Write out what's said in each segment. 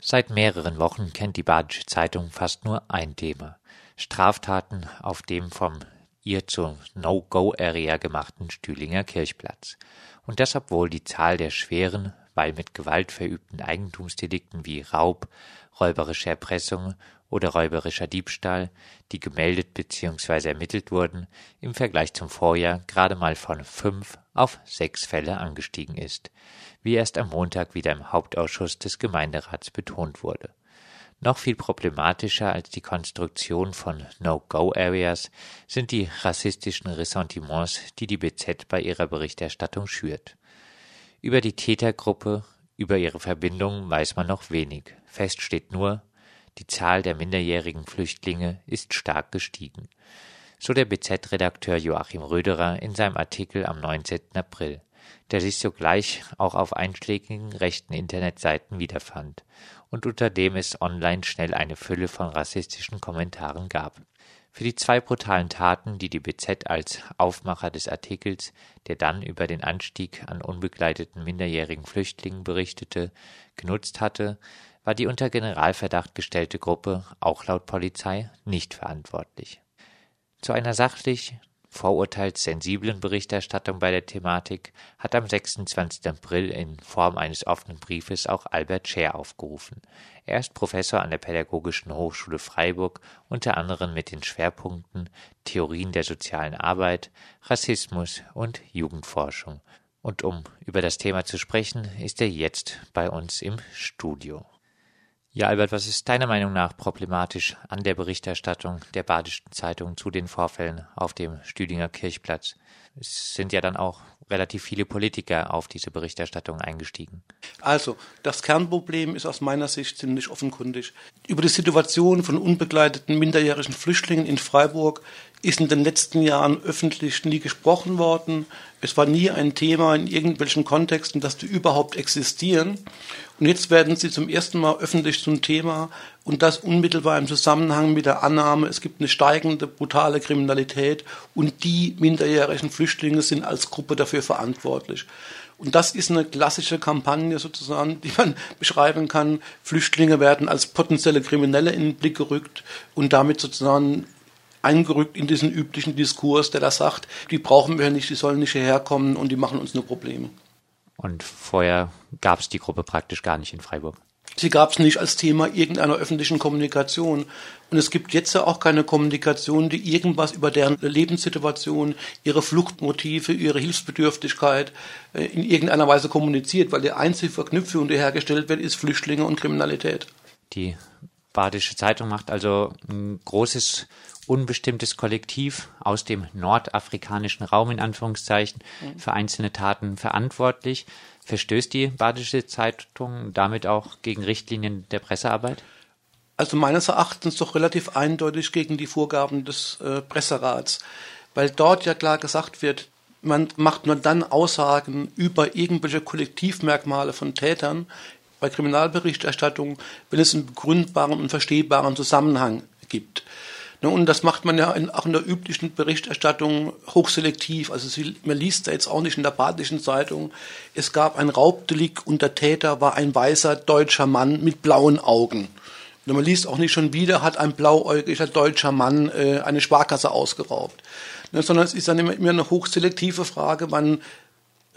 Seit mehreren Wochen kennt die Badische Zeitung fast nur ein Thema. Straftaten auf dem vom ihr zur No-Go-Area gemachten Stühlinger Kirchplatz. Und das obwohl die Zahl der schweren, weil mit Gewalt verübten Eigentumsdelikten wie Raub, räuberische Erpressung oder räuberischer Diebstahl, die gemeldet bzw. ermittelt wurden, im Vergleich zum Vorjahr gerade mal von fünf auf sechs Fälle angestiegen ist wie erst am Montag wieder im Hauptausschuss des Gemeinderats betont wurde. Noch viel problematischer als die Konstruktion von No-Go-Areas sind die rassistischen Ressentiments, die die BZ bei ihrer Berichterstattung schürt. Über die Tätergruppe, über ihre Verbindungen weiß man noch wenig. Fest steht nur, die Zahl der minderjährigen Flüchtlinge ist stark gestiegen. So der BZ-Redakteur Joachim Röderer in seinem Artikel am 19. April der sich sogleich auch auf einschlägigen rechten Internetseiten wiederfand und unter dem es online schnell eine Fülle von rassistischen Kommentaren gab. Für die zwei brutalen Taten, die die BZ als Aufmacher des Artikels, der dann über den Anstieg an unbegleiteten minderjährigen Flüchtlingen berichtete, genutzt hatte, war die unter Generalverdacht gestellte Gruppe, auch laut Polizei, nicht verantwortlich. Zu einer sachlich vorurteilssensiblen Berichterstattung bei der Thematik hat am 26. April in Form eines offenen Briefes auch Albert Scher aufgerufen. Er ist Professor an der Pädagogischen Hochschule Freiburg, unter anderem mit den Schwerpunkten Theorien der sozialen Arbeit, Rassismus und Jugendforschung. Und um über das Thema zu sprechen, ist er jetzt bei uns im Studio. Ja, Albert, was ist deiner Meinung nach problematisch an der Berichterstattung der Badischen Zeitung zu den Vorfällen auf dem Stüdinger Kirchplatz? Es sind ja dann auch relativ viele Politiker auf diese Berichterstattung eingestiegen. Also, das Kernproblem ist aus meiner Sicht ziemlich offenkundig. Über die Situation von unbegleiteten minderjährigen Flüchtlingen in Freiburg ist in den letzten Jahren öffentlich nie gesprochen worden. Es war nie ein Thema in irgendwelchen Kontexten, dass die überhaupt existieren. Und jetzt werden sie zum ersten Mal öffentlich zum Thema und das unmittelbar im Zusammenhang mit der Annahme, es gibt eine steigende brutale Kriminalität und die minderjährigen Flüchtlinge sind als Gruppe dafür verantwortlich. Und das ist eine klassische Kampagne sozusagen, die man beschreiben kann. Flüchtlinge werden als potenzielle Kriminelle in den Blick gerückt und damit sozusagen eingerückt in diesen üblichen Diskurs, der da sagt, die brauchen wir nicht, die sollen nicht hierher kommen und die machen uns nur Probleme. Und vorher gab es die Gruppe praktisch gar nicht in Freiburg. Sie gab es nicht als Thema irgendeiner öffentlichen Kommunikation. Und es gibt jetzt ja auch keine Kommunikation, die irgendwas über deren Lebenssituation, ihre Fluchtmotive, ihre Hilfsbedürftigkeit äh, in irgendeiner Weise kommuniziert, weil die einzige Verknüpfung, die hergestellt wird, ist Flüchtlinge und Kriminalität. Die Badische Zeitung macht also ein großes unbestimmtes Kollektiv aus dem nordafrikanischen Raum in Anführungszeichen mhm. für einzelne Taten verantwortlich. Verstößt die Badische Zeitung damit auch gegen Richtlinien der Pressearbeit? Also meines Erachtens doch relativ eindeutig gegen die Vorgaben des äh, Presserats, weil dort ja klar gesagt wird, man macht nur dann Aussagen über irgendwelche Kollektivmerkmale von Tätern bei Kriminalberichterstattung, wenn es einen begründbaren und verstehbaren Zusammenhang gibt. Ne, und das macht man ja auch in der üblichen Berichterstattung hochselektiv. Also man liest da jetzt auch nicht in der Badischen Zeitung, es gab ein Raubdelikt und der Täter war ein weißer deutscher Mann mit blauen Augen. Und man liest auch nicht schon wieder, hat ein blauäugiger deutscher Mann äh, eine Sparkasse ausgeraubt. Ne, sondern es ist dann immer, eine hochselektive Frage, man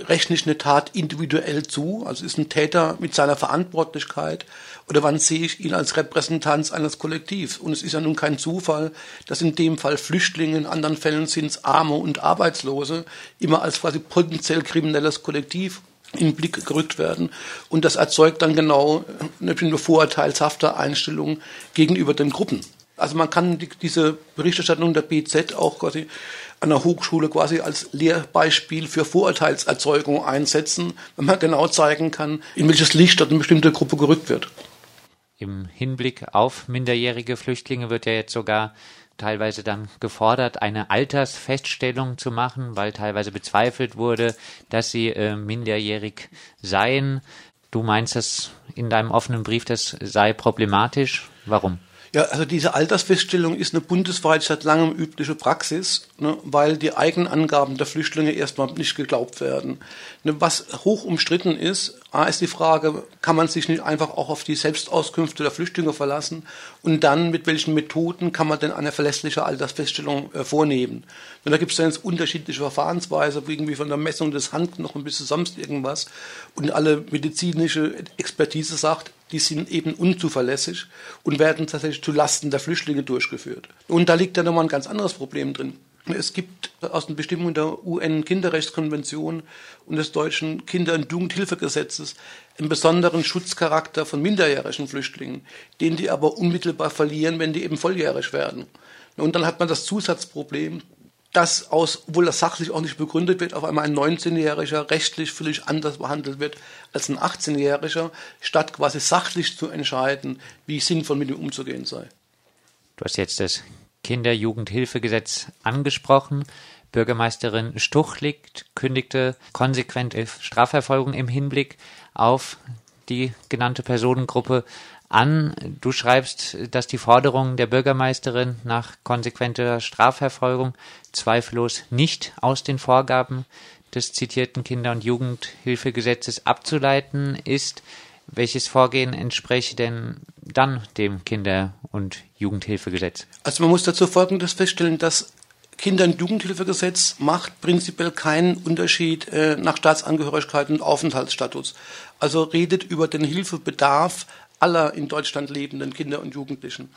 rechne ich eine Tat individuell zu, also ist ein Täter mit seiner Verantwortlichkeit, oder wann sehe ich ihn als Repräsentanz eines Kollektivs? Und es ist ja nun kein Zufall, dass in dem Fall Flüchtlinge, in anderen Fällen sind es Arme und Arbeitslose, immer als quasi potenziell kriminelles Kollektiv in den Blick gerückt werden. Und das erzeugt dann genau eine vorurteilshafte Einstellung gegenüber den Gruppen. Also man kann die, diese Berichterstattung der BZ auch quasi an der Hochschule quasi als Lehrbeispiel für Vorurteilserzeugung einsetzen, wenn man genau zeigen kann, in welches Licht dort eine bestimmte Gruppe gerückt wird. Im Hinblick auf minderjährige Flüchtlinge wird ja jetzt sogar teilweise dann gefordert, eine Altersfeststellung zu machen, weil teilweise bezweifelt wurde, dass sie äh, minderjährig seien. Du meinst das in deinem offenen Brief, das sei problematisch? Warum? Ja, also diese Altersfeststellung ist eine bundesweit seit langem übliche Praxis, ne, weil die Eigenangaben der Flüchtlinge erstmal nicht geglaubt werden. Ne, was hoch umstritten ist, A ist die Frage, kann man sich nicht einfach auch auf die Selbstauskünfte der Flüchtlinge verlassen und dann mit welchen Methoden kann man denn eine verlässliche Altersfeststellung äh, vornehmen? Und da gibt es dann jetzt unterschiedliche Verfahrensweise, irgendwie von der Messung des Handknochen bis zu sonst irgendwas und alle medizinische Expertise sagt, die sind eben unzuverlässig und werden tatsächlich zu Lasten der Flüchtlinge durchgeführt. Und da liegt ja nochmal ein ganz anderes Problem drin. Es gibt aus den Bestimmungen der UN-Kinderrechtskonvention und des deutschen Kinder- und Jugendhilfegesetzes einen besonderen Schutzcharakter von minderjährigen Flüchtlingen, den die aber unmittelbar verlieren, wenn die eben volljährig werden. Und dann hat man das Zusatzproblem, dass aus, obwohl das sachlich auch nicht begründet wird, auf einmal ein 19-Jähriger rechtlich völlig anders behandelt wird als ein 18-Jähriger, statt quasi sachlich zu entscheiden, wie sinnvoll mit ihm umzugehen sei. Du hast jetzt das Kinder-Jugendhilfegesetz angesprochen. Bürgermeisterin Stuchligt kündigte konsequent Strafverfolgung im Hinblick auf die genannte Personengruppe an. Du schreibst, dass die Forderungen der Bürgermeisterin nach konsequenter Strafverfolgung zweifellos nicht aus den Vorgaben des zitierten Kinder- und Jugendhilfegesetzes abzuleiten ist. Welches Vorgehen entspreche denn dann dem Kinder- und Jugendhilfegesetz? Also man muss dazu Folgendes feststellen, dass Kinder- und Jugendhilfegesetz macht prinzipiell keinen Unterschied äh, nach Staatsangehörigkeit und Aufenthaltsstatus. Also redet über den Hilfebedarf aller in Deutschland lebenden Kinder und Jugendlichen.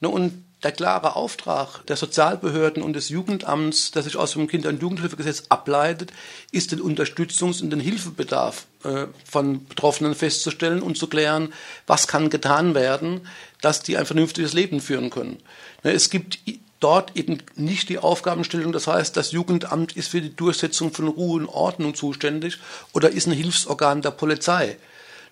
Ne, und der klare Auftrag der Sozialbehörden und des Jugendamts, der sich aus dem Kinder- und Jugendhilfegesetz ableitet, ist den Unterstützungs- und den Hilfebedarf äh, von Betroffenen festzustellen und zu klären, was kann getan werden, dass die ein vernünftiges Leben führen können. Ne, es gibt dort eben nicht die Aufgabenstellung, das heißt, das Jugendamt ist für die Durchsetzung von Ruhe und Ordnung zuständig oder ist ein Hilfsorgan der Polizei.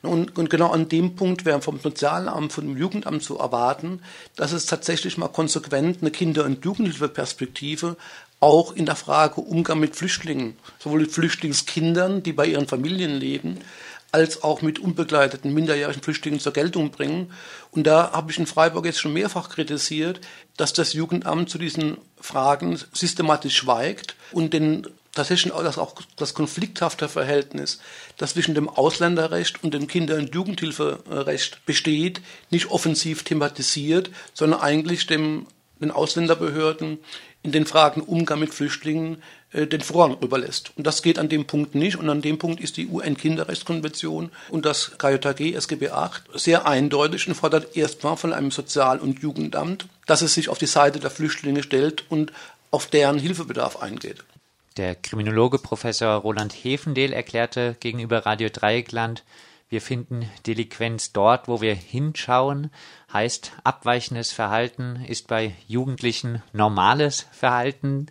Und, und, genau an dem Punkt wäre vom Sozialamt, vom Jugendamt zu erwarten, dass es tatsächlich mal konsequent eine Kinder- und Jugendhilfeperspektive auch in der Frage Umgang mit Flüchtlingen, sowohl mit Flüchtlingskindern, die bei ihren Familien leben, als auch mit unbegleiteten minderjährigen Flüchtlingen zur Geltung bringen. Und da habe ich in Freiburg jetzt schon mehrfach kritisiert, dass das Jugendamt zu diesen Fragen systematisch schweigt und den tatsächlich das, auch das konflikthafte Verhältnis, das zwischen dem Ausländerrecht und dem Kinder- und Jugendhilferecht besteht, nicht offensiv thematisiert, sondern eigentlich dem, den Ausländerbehörden in den Fragen Umgang mit Flüchtlingen äh, den Vorrang überlässt. Und das geht an dem Punkt nicht. Und an dem Punkt ist die UN-Kinderrechtskonvention und das KJG SGB VIII sehr eindeutig und fordert erstmal von einem Sozial- und Jugendamt, dass es sich auf die Seite der Flüchtlinge stellt und auf deren Hilfebedarf eingeht. Der Kriminologe Professor Roland Hefendehl erklärte gegenüber Radio Dreieckland, wir finden Delinquenz dort, wo wir hinschauen, heißt abweichendes Verhalten ist bei Jugendlichen normales Verhalten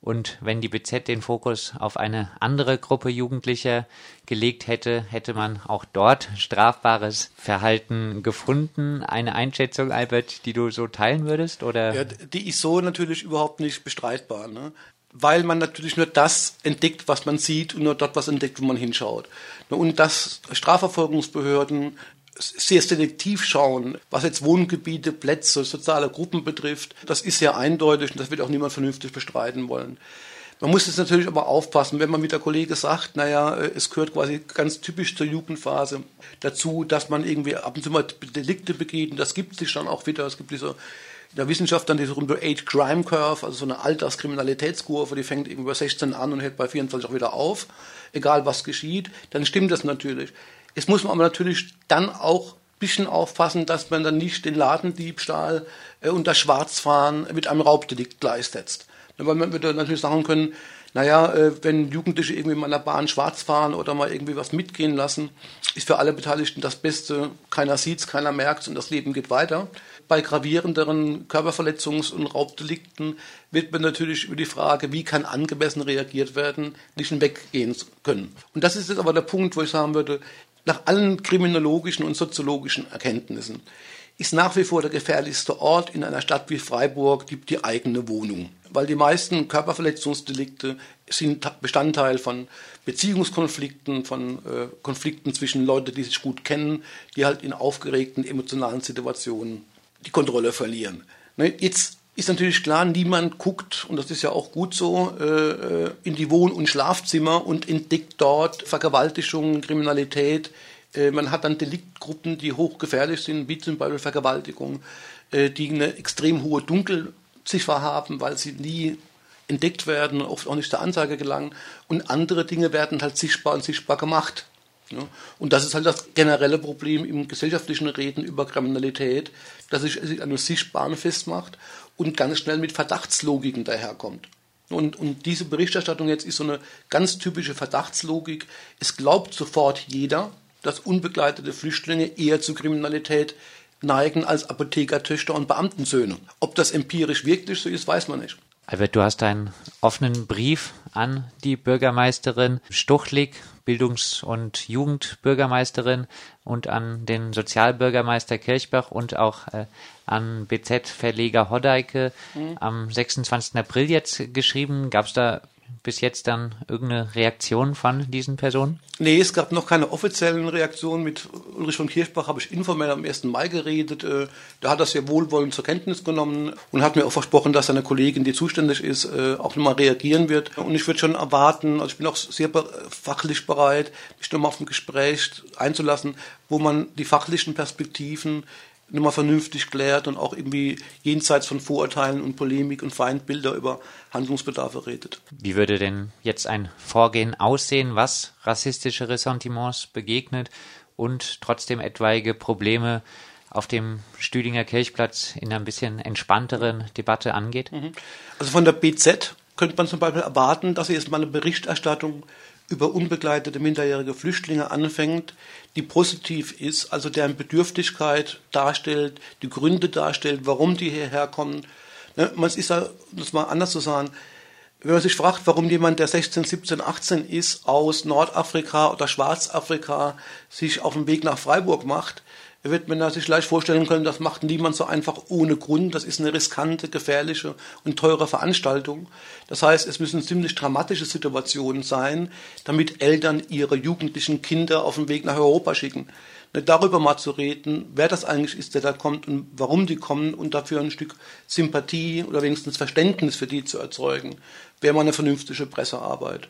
und wenn die BZ den Fokus auf eine andere Gruppe Jugendlicher gelegt hätte, hätte man auch dort strafbares Verhalten gefunden. Eine Einschätzung, Albert, die du so teilen würdest? Oder? Ja, die ist so natürlich überhaupt nicht bestreitbar. Ne? Weil man natürlich nur das entdeckt, was man sieht und nur dort was entdeckt, wo man hinschaut. Und dass Strafverfolgungsbehörden sehr selektiv schauen, was jetzt Wohngebiete, Plätze, soziale Gruppen betrifft, das ist sehr eindeutig und das wird auch niemand vernünftig bestreiten wollen. Man muss jetzt natürlich aber aufpassen, wenn man mit der Kollege sagt, naja, es gehört quasi ganz typisch zur Jugendphase dazu, dass man irgendwie ab und zu mal Delikte begeht und das gibt sich dann auch wieder. Es gibt diese in der Wissenschaft dann diese berühmte Age Crime Curve, also so eine Alterskriminalitätskurve, die fängt irgendwie bei 16 an und hört bei 24 auch wieder auf, egal was geschieht, dann stimmt das natürlich. Es muss man aber natürlich dann auch bisschen aufpassen, dass man dann nicht den Ladendiebstahl äh, und das Schwarzfahren mit einem Raubdelikt gleichsetzt. Weil man würde natürlich sagen können, naja, äh, wenn Jugendliche irgendwie mal in der Bahn schwarz fahren oder mal irgendwie was mitgehen lassen, ist für alle Beteiligten das Beste. Keiner sieht's, keiner merkt's und das Leben geht weiter bei gravierenderen Körperverletzungs- und Raubdelikten wird man natürlich über die Frage, wie kann angemessen reagiert werden, nicht hinweggehen können. Und das ist jetzt aber der Punkt, wo ich sagen würde, nach allen kriminologischen und soziologischen Erkenntnissen ist nach wie vor der gefährlichste Ort in einer Stadt wie Freiburg die, die eigene Wohnung. Weil die meisten Körperverletzungsdelikte sind Bestandteil von Beziehungskonflikten, von äh, Konflikten zwischen Leuten, die sich gut kennen, die halt in aufgeregten emotionalen Situationen die Kontrolle verlieren. Ne, jetzt ist natürlich klar, niemand guckt, und das ist ja auch gut so, äh, in die Wohn- und Schlafzimmer und entdeckt dort Vergewaltigungen, Kriminalität. Äh, man hat dann Deliktgruppen, die hochgefährlich sind, wie zum Beispiel Vergewaltigung, äh, die eine extrem hohe Dunkelziffer haben, weil sie nie entdeckt werden, oft auch nicht zur Anzeige gelangen. Und andere Dinge werden halt sichtbar und sichtbar gemacht. Und das ist halt das generelle Problem im gesellschaftlichen Reden über Kriminalität, dass sich an einem Sichtbaren festmacht und ganz schnell mit Verdachtslogiken daherkommt. Und, und diese Berichterstattung jetzt ist so eine ganz typische Verdachtslogik. Es glaubt sofort jeder, dass unbegleitete Flüchtlinge eher zu Kriminalität neigen als Apothekertöchter und Beamtensöhne. Ob das empirisch wirklich so ist, weiß man nicht. Albert, du hast einen offenen Brief an die Bürgermeisterin Stuchlik, Bildungs- und Jugendbürgermeisterin und an den Sozialbürgermeister Kirchbach und auch äh, an BZ-Verleger Hoddeike mhm. am 26. April jetzt geschrieben. Gab es da bis jetzt dann irgendeine Reaktion von diesen Personen? Nee, es gab noch keine offiziellen Reaktionen. Mit Ulrich von Kirchbach habe ich informell am 1. Mai geredet. Äh, da hat er sehr wohlwollend zur Kenntnis genommen und hat mir auch versprochen, dass seine Kollegin, die zuständig ist, äh, auch nochmal reagieren wird. Und ich würde schon erwarten, also ich bin auch sehr fachlich bereit, mich nochmal auf ein Gespräch einzulassen, wo man die fachlichen Perspektiven nochmal vernünftig klärt und auch irgendwie jenseits von Vorurteilen und Polemik und Feindbilder über Handlungsbedarfe redet. Wie würde denn jetzt ein Vorgehen aussehen, was rassistische Ressentiments begegnet und trotzdem etwaige Probleme auf dem Stüdinger Kirchplatz in einer ein bisschen entspannteren Debatte angeht? Mhm. Also von der BZ könnte man zum Beispiel erwarten, dass sie erstmal eine Berichterstattung über unbegleitete minderjährige Flüchtlinge anfängt, die positiv ist, also deren Bedürftigkeit darstellt, die Gründe darstellt, warum die hierher kommen. Ne, man ist ja, das mal anders zu sagen, wenn man sich fragt, warum jemand, der 16, 17, 18 ist, aus Nordafrika oder Schwarzafrika sich auf den Weg nach Freiburg macht, wird man sich leicht vorstellen können, das macht niemand so einfach ohne Grund. Das ist eine riskante, gefährliche und teure Veranstaltung. Das heißt, es müssen ziemlich dramatische Situationen sein, damit Eltern ihre jugendlichen Kinder auf den Weg nach Europa schicken. Darüber mal zu reden, wer das eigentlich ist, der da kommt und warum die kommen und dafür ein Stück Sympathie oder wenigstens Verständnis für die zu erzeugen, wäre mal eine vernünftige Pressearbeit.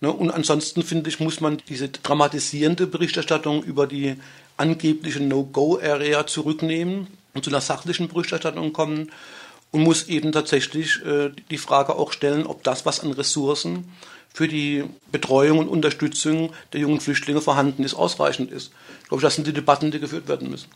Ne, und ansonsten finde ich, muss man diese dramatisierende Berichterstattung über die angebliche No-Go-Area zurücknehmen und zu einer sachlichen Berichterstattung kommen und muss eben tatsächlich äh, die Frage auch stellen, ob das, was an Ressourcen für die Betreuung und Unterstützung der jungen Flüchtlinge vorhanden ist, ausreichend ist. Ich glaube, das sind die Debatten, die geführt werden müssen.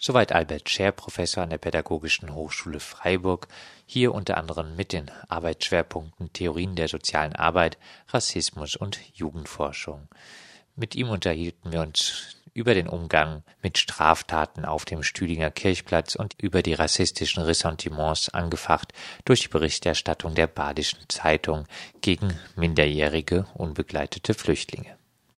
Soweit Albert Scher, Professor an der Pädagogischen Hochschule Freiburg, hier unter anderem mit den Arbeitsschwerpunkten Theorien der sozialen Arbeit, Rassismus und Jugendforschung. Mit ihm unterhielten wir uns über den Umgang mit Straftaten auf dem Stühlinger Kirchplatz und über die rassistischen Ressentiments angefacht durch die Berichterstattung der Badischen Zeitung gegen minderjährige unbegleitete Flüchtlinge